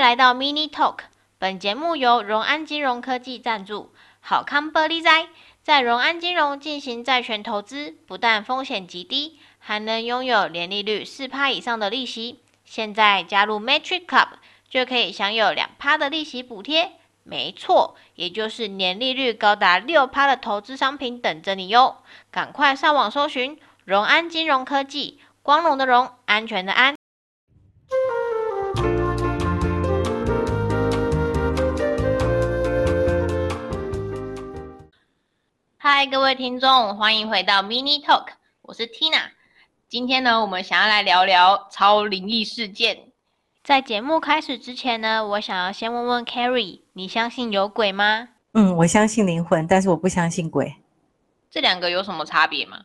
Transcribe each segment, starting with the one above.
来到 Mini Talk。本节目由荣安金融科技赞助。好康玻璃灾，在荣安金融进行债权投资，不但风险极低，还能拥有年利率四趴以上的利息。现在加入 Matrix Club，就可以享有两趴的利息补贴。没错，也就是年利率高达六趴的投资商品等着你哟！赶快上网搜寻荣安金融科技，光荣的荣，安全的安。嗨，各位听众，欢迎回到 Mini Talk，我是 Tina。今天呢，我们想要来聊聊超灵异事件。在节目开始之前呢，我想要先问问 Carrie，你相信有鬼吗？嗯，我相信灵魂，但是我不相信鬼。这两个有什么差别吗？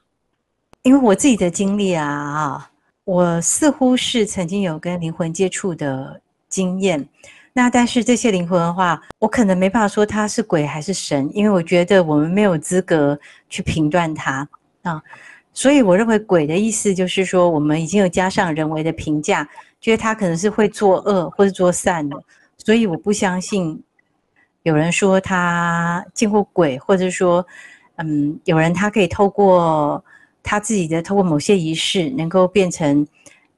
因为我自己的经历啊，啊，我似乎是曾经有跟灵魂接触的经验。那但是这些灵魂的话，我可能没办法说他是鬼还是神，因为我觉得我们没有资格去评断他啊。所以我认为鬼的意思就是说，我们已经有加上人为的评价。觉得他可能是会作恶或者作善的，所以我不相信有人说他见过鬼，或者说，嗯，有人他可以透过他自己的透过某些仪式，能够变成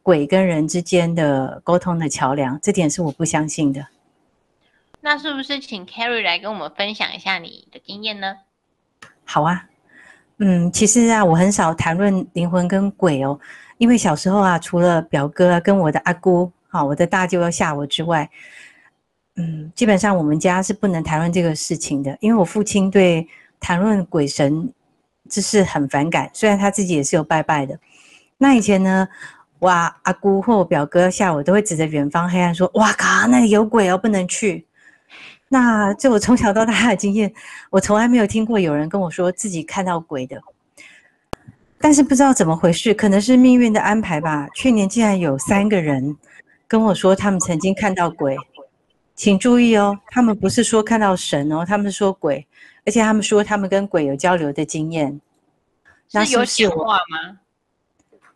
鬼跟人之间的沟通的桥梁，这点是我不相信的。那是不是请 Carrie 来跟我们分享一下你的经验呢？好啊，嗯，其实啊，我很少谈论灵魂跟鬼哦。因为小时候啊，除了表哥啊跟我的阿姑，好，我的大舅要吓我之外，嗯，基本上我们家是不能谈论这个事情的。因为我父亲对谈论鬼神这事很反感，虽然他自己也是有拜拜的。那以前呢，我阿姑或我表哥下午，都会指着远方黑暗说：“哇靠，那里有鬼哦，不能去。”那就我从小到大的经验，我从来没有听过有人跟我说自己看到鬼的。但是不知道怎么回事，可能是命运的安排吧。去年竟然有三个人跟我说他们曾经看到鬼，请注意哦，他们不是说看到神哦，他们是说鬼，而且他们说他们跟鬼有交流的经验。是有讲话吗？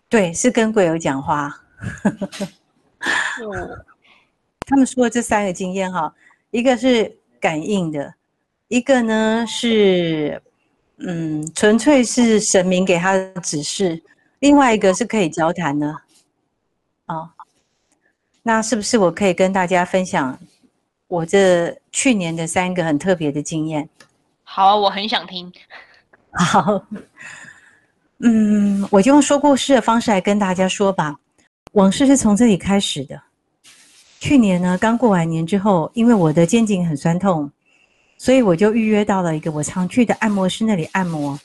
对，是跟鬼友讲话。他们说的这三个经验哈，一个是感应的，一个呢是。嗯，纯粹是神明给他的指示。另外一个是可以交谈的，哦，那是不是我可以跟大家分享我这去年的三个很特别的经验？好啊，我很想听。好，嗯，我就用说故事的方式来跟大家说吧。往事是从这里开始的。去年呢，刚过完年之后，因为我的肩颈很酸痛。所以我就预约到了一个我常去的按摩师那里按摩。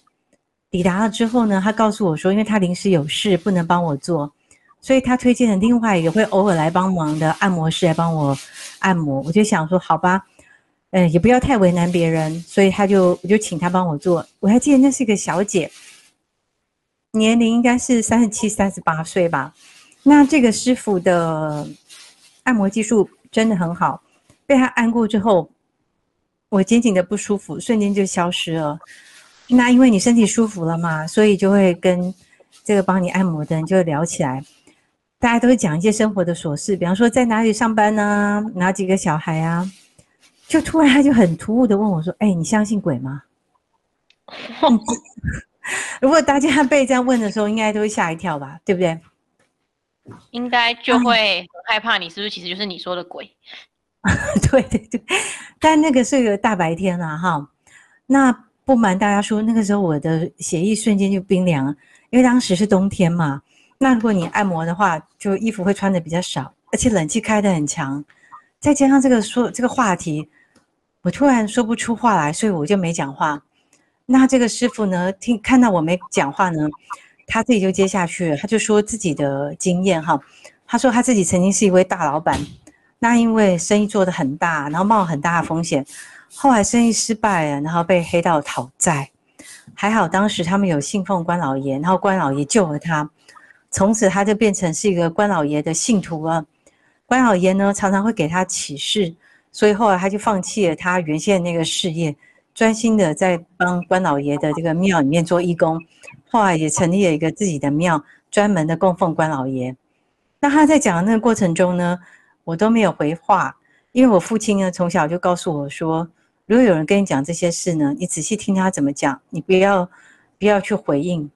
抵达了之后呢，他告诉我说，因为他临时有事不能帮我做，所以他推荐了另外一个会偶尔来帮忙的按摩师来帮我按摩。我就想说，好吧，嗯，也不要太为难别人，所以他就我就请他帮我做。我还记得那是一个小姐，年龄应该是三十七、三十八岁吧。那这个师傅的按摩技术真的很好，被他按过之后。我肩颈的不舒服瞬间就消失了。那因为你身体舒服了嘛，所以就会跟这个帮你按摩的人就会聊起来。大家都会讲一些生活的琐事，比方说在哪里上班啊，哪几个小孩啊。就突然他就很突兀的问我说：“哎，你相信鬼吗？” 如果大家被这样问的时候，应该都会吓一跳吧，对不对？应该就会很害怕，你是不是其实就是你说的鬼？对对对，但那个是一个大白天啊，哈。那不瞒大家说，那个时候我的血液瞬间就冰凉，因为当时是冬天嘛。那如果你按摩的话，就衣服会穿的比较少，而且冷气开得很强，再加上这个说这个话题，我突然说不出话来，所以我就没讲话。那这个师傅呢，听看到我没讲话呢，他自己就接下去了，他就说自己的经验哈。他说他自己曾经是一位大老板。那因为生意做得很大，然后冒很大的风险，后来生意失败了，然后被黑道讨债。还好当时他们有信奉关老爷，然后关老爷救了他，从此他就变成是一个关老爷的信徒了。关老爷呢常常会给他启示，所以后来他就放弃了他原先的那个事业，专心的在帮关老爷的这个庙里面做义工。后来也成立了一个自己的庙，专门的供奉关老爷。那他在讲的那个过程中呢，我都没有回话，因为我父亲呢，从小就告诉我说，如果有人跟你讲这些事呢，你仔细听他怎么讲，你不要不要去回应。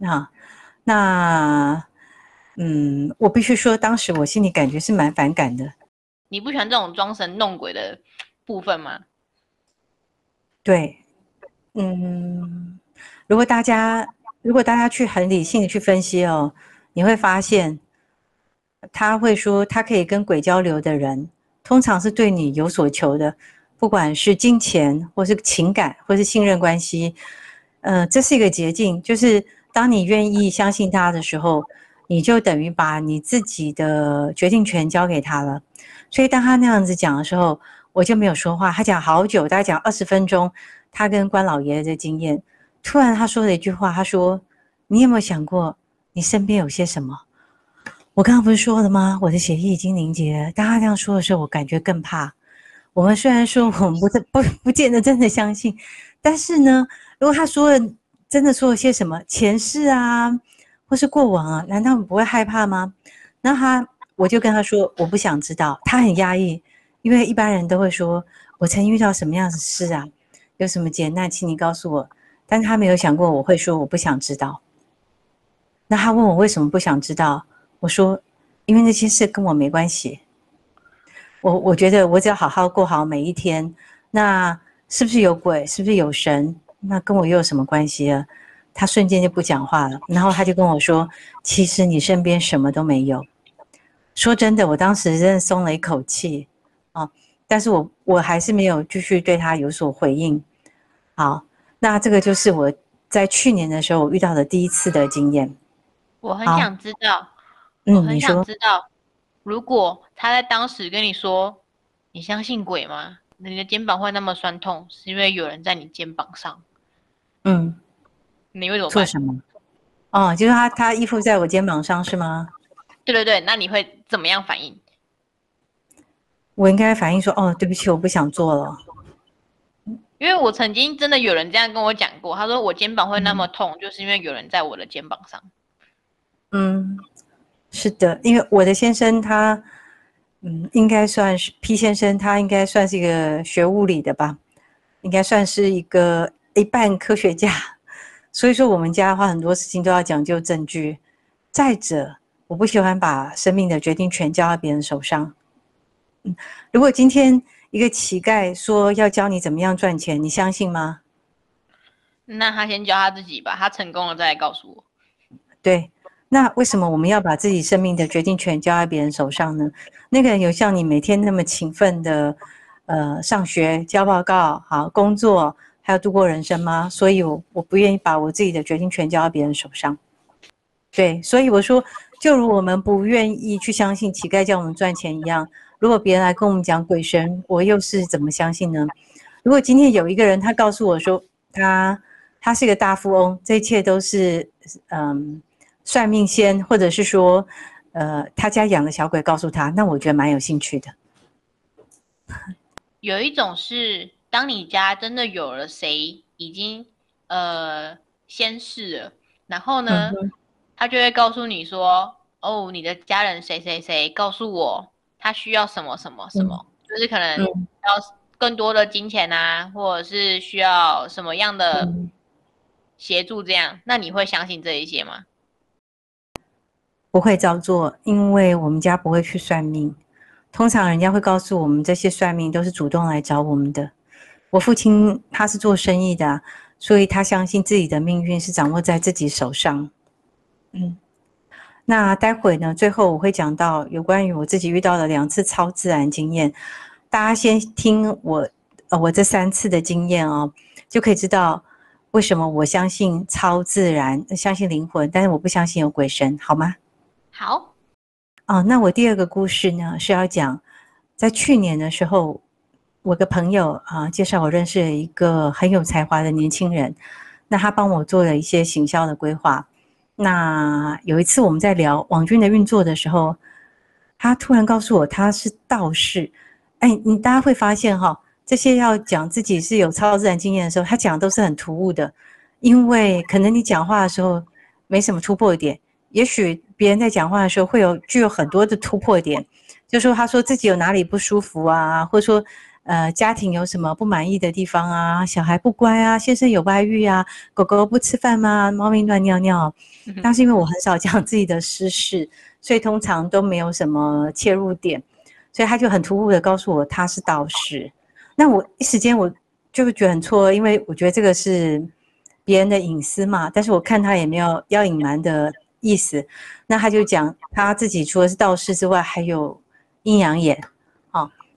啊，那嗯，我必须说，当时我心里感觉是蛮反感的。你不喜欢这种装神弄鬼的部分吗？对，嗯，如果大家如果大家去很理性的去分析哦，你会发现，他会说他可以跟鬼交流的人。通常是对你有所求的，不管是金钱，或是情感，或是信任关系，呃，这是一个捷径。就是当你愿意相信他的时候，你就等于把你自己的决定权交给他了。所以当他那样子讲的时候，我就没有说话。他讲好久，大概讲二十分钟，他跟关老爷的经验。突然他说了一句话，他说：“你有没有想过，你身边有些什么？”我刚刚不是说了吗？我的血液已经凝结了。当他这样说的时候，我感觉更怕。我们虽然说我们不不不见得真的相信，但是呢，如果他说了真的说了些什么前世啊，或是过往啊，难道你不会害怕吗？那他我就跟他说，我不想知道。他很压抑，因为一般人都会说，我曾遇到什么样的事啊，有什么劫难，请你告诉我。但他没有想过我会说我不想知道。那他问我为什么不想知道？我说，因为那些事跟我没关系。我我觉得我只要好好过好每一天。那是不是有鬼？是不是有神？那跟我又有什么关系啊？他瞬间就不讲话了。然后他就跟我说：“其实你身边什么都没有。”说真的，我当时真的松了一口气啊。但是我我还是没有继续对他有所回应。好，那这个就是我在去年的时候我遇到的第一次的经验。我很想知道。我很想知道，如果他在当时跟你说：“你相信鬼吗？你的肩膀会那么酸痛，是因为有人在你肩膀上。”嗯，你会怎么办？做什么？哦，就是他他依附在我肩膀上是吗？对对对，那你会怎么样反应？我应该反应说：“哦，对不起，我不想做了。”因为我曾经真的有人这样跟我讲过，他说我肩膀会那么痛，嗯、就是因为有人在我的肩膀上。嗯。是的，因为我的先生他，嗯，应该算是 P 先生，他应该算是一个学物理的吧，应该算是一个一半科学家，所以说我们家的话很多事情都要讲究证据。再者，我不喜欢把生命的决定权交到别人手上。嗯，如果今天一个乞丐说要教你怎么样赚钱，你相信吗？那他先教他自己吧，他成功了再来告诉我。对。那为什么我们要把自己生命的决定权交在别人手上呢？那个人有像你每天那么勤奋的，呃，上学、交报告、好工作，还有度过人生吗？所以我，我我不愿意把我自己的决定权交到别人手上。对，所以我说，就如我们不愿意去相信乞丐叫我们赚钱一样，如果别人来跟我们讲鬼神，我又是怎么相信呢？如果今天有一个人他告诉我说他他是一个大富翁，这一切都是嗯。算命仙，或者是说，呃，他家养的小鬼告诉他，那我觉得蛮有兴趣的。有一种是，当你家真的有了谁已经呃先逝了，然后呢，嗯、他就会告诉你说，哦，你的家人谁谁谁告诉我，他需要什么什么什么，嗯、就是可能要更多的金钱啊，或者是需要什么样的协助，这样，嗯、那你会相信这一些吗？不会照做，因为我们家不会去算命。通常人家会告诉我们，这些算命都是主动来找我们的。我父亲他是做生意的，所以他相信自己的命运是掌握在自己手上。嗯，那待会呢，最后我会讲到有关于我自己遇到的两次超自然经验。大家先听我，呃，我这三次的经验哦，就可以知道为什么我相信超自然，相信灵魂，但是我不相信有鬼神，好吗？好，哦，那我第二个故事呢，是要讲，在去年的时候，我个朋友啊介绍我认识了一个很有才华的年轻人，那他帮我做了一些行销的规划。那有一次我们在聊网军的运作的时候，他突然告诉我他是道士。哎，你大家会发现哈，这些要讲自己是有超自然经验的时候，他讲都是很突兀的，因为可能你讲话的时候没什么突破点，也许。别人在讲话的时候会有具有很多的突破点，就说他说自己有哪里不舒服啊，或者说呃家庭有什么不满意的地方啊，小孩不乖啊，先生有外遇啊，狗狗不吃饭吗？猫咪乱尿尿。但是因为我很少讲自己的私事，所以通常都没有什么切入点，所以他就很突兀的告诉我他是道士。那我一时间我就觉得很错，因为我觉得这个是别人的隐私嘛，但是我看他也没有要隐瞒的意思。那他就讲他自己除了是道士之外，还有。阴阳眼，好，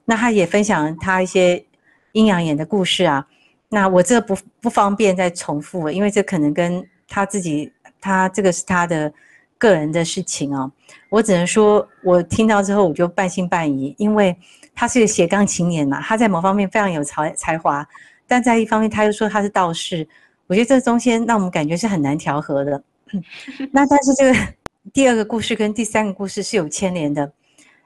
那他也分享他一些阴阳眼的故事啊。那我这不不方便再重复了，因为这可能跟他自己，他这个是他的个人的事情哦。我只能说，我听到之后我就半信半疑，因为他是个斜杠青年嘛，他在某方面非常有才才华，但在一方面他又说他是道士，我觉得这中间让我们感觉是很难调和的。那但是这个 第二个故事跟第三个故事是有牵连的。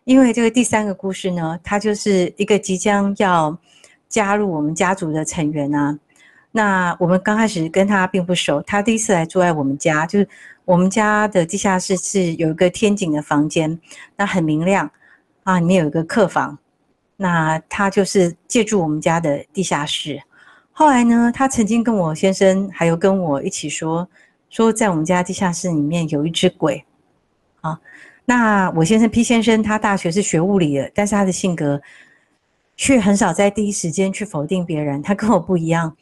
因为这个第三个故事呢，他就是一个即将要加入我们家族的成员啊。那我们刚开始跟他并不熟，他第一次来住在我们家，就是我们家的地下室是有一个天井的房间，那很明亮啊，里面有一个客房。那他就是借住我们家的地下室。后来呢，他曾经跟我先生还有跟我一起说，说在我们家地下室里面有一只鬼，啊。那我先生 P 先生，他大学是学物理的，但是他的性格却很少在第一时间去否定别人。他跟我不一样，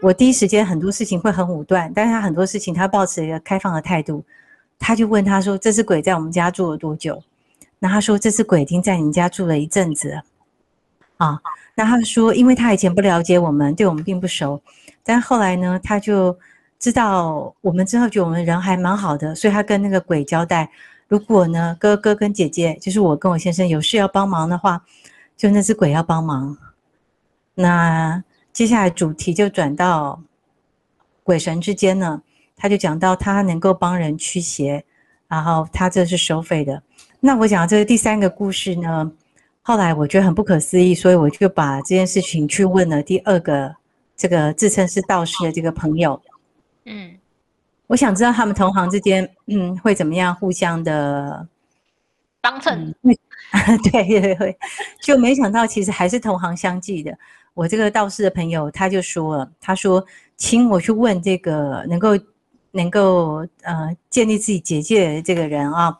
我第一时间很多事情会很武断，但是他很多事情他保持一个开放的态度。他就问他说：“这只鬼在我们家住了多久？”那他说：“这只鬼已经在你们家住了一阵子了。”啊，那他说：“因为他以前不了解我们，对我们并不熟，但后来呢，他就知道我们之后，觉得我们人还蛮好的，所以他跟那个鬼交代。”如果呢，哥哥跟姐姐，就是我跟我先生有事要帮忙的话，就那只鬼要帮忙。那接下来主题就转到鬼神之间呢，他就讲到他能够帮人驱邪，然后他这是收费的。那我讲这个第三个故事呢，后来我觉得很不可思议，所以我就把这件事情去问了第二个这个自称是道士的这个朋友。嗯。我想知道他们同行之间，嗯，会怎么样互相的帮衬？嗯、对对对，就没想到其实还是同行相忌的。我这个道士的朋友他就说了，他说请我去问这个能够能够呃建立自己结界的这个人啊，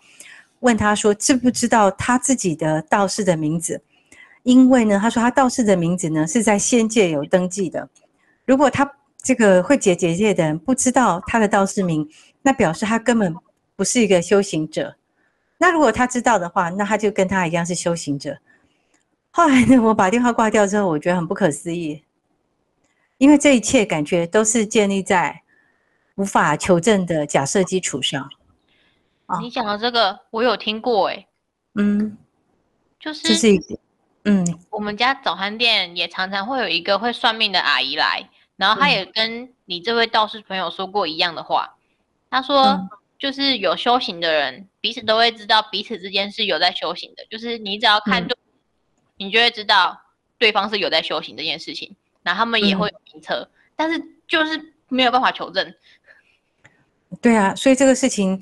问他说知不知道他自己的道士的名字？因为呢，他说他道士的名字呢是在仙界有登记的，如果他。这个会解结界的人不知道他的道士名，那表示他根本不是一个修行者。那如果他知道的话，那他就跟他一样是修行者。后来呢，我把电话挂掉之后，我觉得很不可思议，因为这一切感觉都是建立在无法求证的假设基础上。你讲的这个我有听过哎，嗯，就是这是一个，嗯，我们家早餐店也常常会有一个会算命的阿姨来。然后他也跟你这位道士朋友说过一样的话，他说就是有修行的人彼此都会知道彼此之间是有在修行的，就是你只要看对，你就会知道对方是有在修行这件事情，然后他们也会有名册，但是就是没有办法求证。对啊，所以这个事情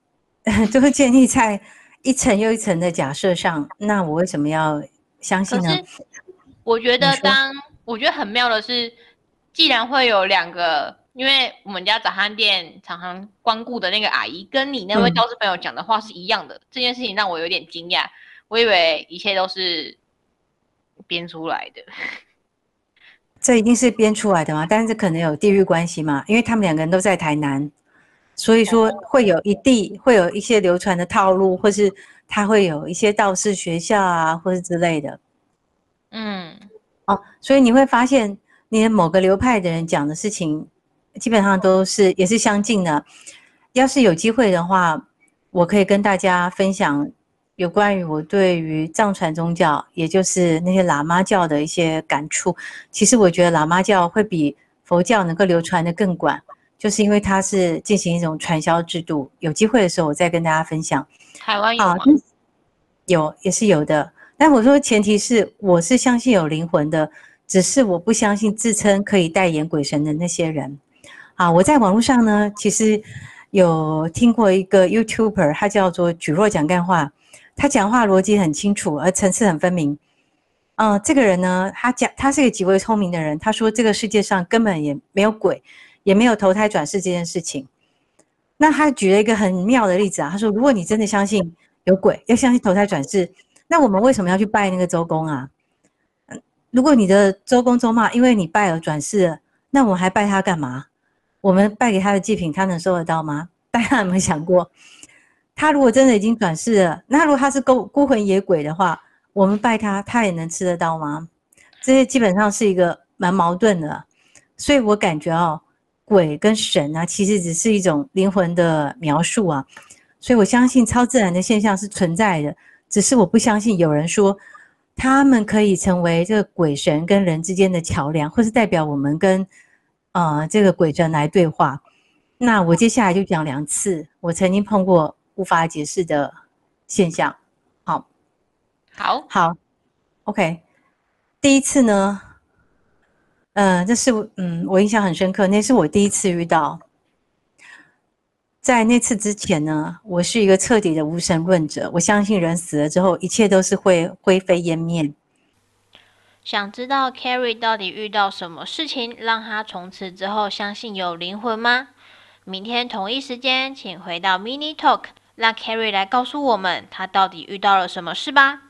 都会建立在一层又一层的假设上，那我为什么要相信呢？我觉得当我觉得很妙的是。既然会有两个，因为我们家早餐店常常光顾的那个阿姨，跟你那位道士朋友讲的话是一样的，嗯，这件事情让我有点惊讶。我以为一切都是编出来的。这一定是编出来的吗？但是可能有地域关系嘛，因为他们两个人都在台南，所以说会有一地会有一些流传的套路，或是他会有一些道士学校啊，或是之类的。嗯，哦，所以你会发现。你的某个流派的人讲的事情，基本上都是也是相近的。要是有机会的话，我可以跟大家分享有关于我对于藏传宗教，也就是那些喇嘛教的一些感触。其实我觉得喇嘛教会比佛教能够流传的更广，就是因为它是进行一种传销制度。有机会的时候，我再跟大家分享。台湾有吗？有，也是有的。但我说前提是，我是相信有灵魂的。只是我不相信自称可以代言鬼神的那些人，啊，我在网络上呢，其实有听过一个 YouTuber，他叫做举若讲干话，他讲话逻辑很清楚，而层次很分明。嗯、这个人呢，他讲他是一个极为聪明的人。他说这个世界上根本也没有鬼，也没有投胎转世这件事情。那他举了一个很妙的例子啊，他说：如果你真的相信有鬼，要相信投胎转世，那我们为什么要去拜那个周公啊？如果你的周公周妈因为你拜而转世了，那我还拜他干嘛？我们拜给他的祭品，他能收得到吗？大家有没有想过，他如果真的已经转世了，那如果他是孤孤魂野鬼的话？我们拜他，他也能吃得到吗？这些基本上是一个蛮矛盾的，所以我感觉哦，鬼跟神啊，其实只是一种灵魂的描述啊。所以我相信超自然的现象是存在的，只是我不相信有人说他们可以成为这个鬼神跟人之间的桥梁，或是代表我们跟呃这个鬼神来对话。那我接下来就讲两次我曾经碰过无法解释的现象。好好好，OK。第一次呢，嗯、呃，这是嗯，我印象很深刻，那是我第一次遇到。在那次之前呢，我是一个彻底的无神论者，我相信人死了之后，一切都是会灰飞烟灭。想知道 Carrie 到底遇到什么事情，让她从此之后相信有灵魂吗？明天同一时间，请回到 Mini Talk，让 Carrie 来告诉我们她到底遇到了什么事吧。